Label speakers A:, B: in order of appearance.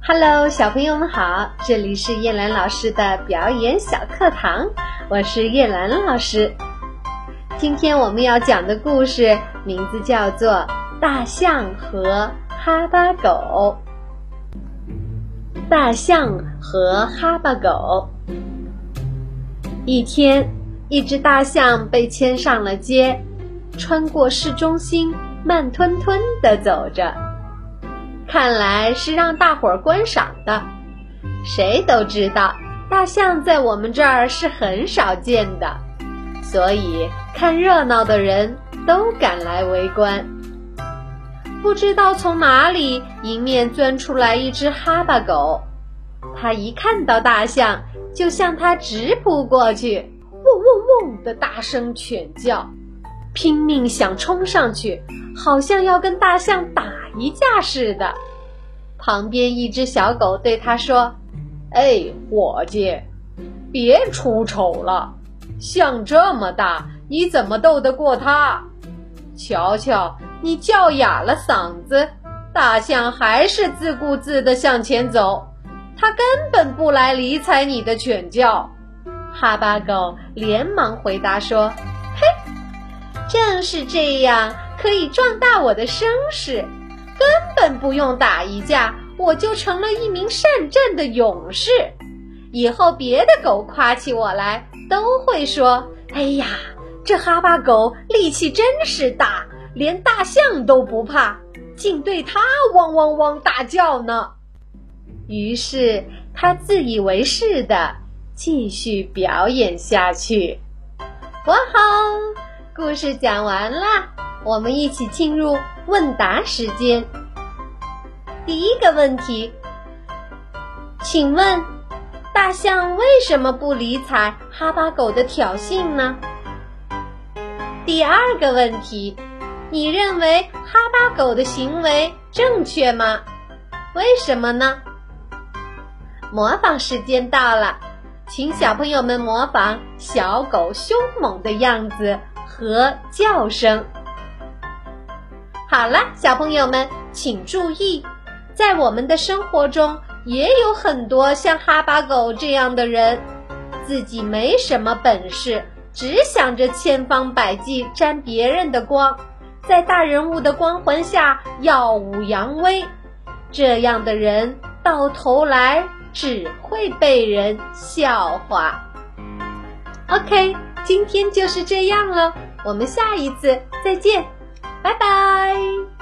A: Hello，小朋友们好，这里是叶兰老师的表演小课堂，我是叶兰老师。今天我们要讲的故事名字叫做《大象和哈巴狗》。大象和哈巴狗。一天，一只大象被牵上了街，穿过市中心，慢吞吞地走着。看来是让大伙儿观赏的。谁都知道，大象在我们这儿是很少见的，所以看热闹的人都赶来围观。不知道从哪里迎面钻出来一只哈巴狗，它一看到大象，就向它直扑过去，汪汪汪的大声犬叫，拼命想冲上去，好像要跟大象打。一架似的，旁边一只小狗对他说：“
B: 哎，伙计，别出丑了，象这么大，你怎么斗得过它？瞧瞧，你叫哑了嗓子，大象还是自顾自地向前走，它根本不来理睬你的犬叫。”
A: 哈巴狗连忙回答说：“嘿，正是这样，可以壮大我的声势。”根本不用打一架，我就成了一名善战的勇士。以后别的狗夸起我来，都会说：“哎呀，这哈巴狗力气真是大，连大象都不怕，竟对它汪汪汪大叫呢。”于是他自以为是的继续表演下去。哇哈！故事讲完了，我们一起进入。问答时间，第一个问题，请问大象为什么不理睬哈巴狗的挑衅呢？第二个问题，你认为哈巴狗的行为正确吗？为什么呢？模仿时间到了，请小朋友们模仿小狗凶猛的样子和叫声。好了，小朋友们，请注意，在我们的生活中也有很多像哈巴狗这样的人，自己没什么本事，只想着千方百计沾别人的光，在大人物的光环下耀武扬威。这样的人到头来只会被人笑话。OK，今天就是这样了，我们下一次再见。拜拜。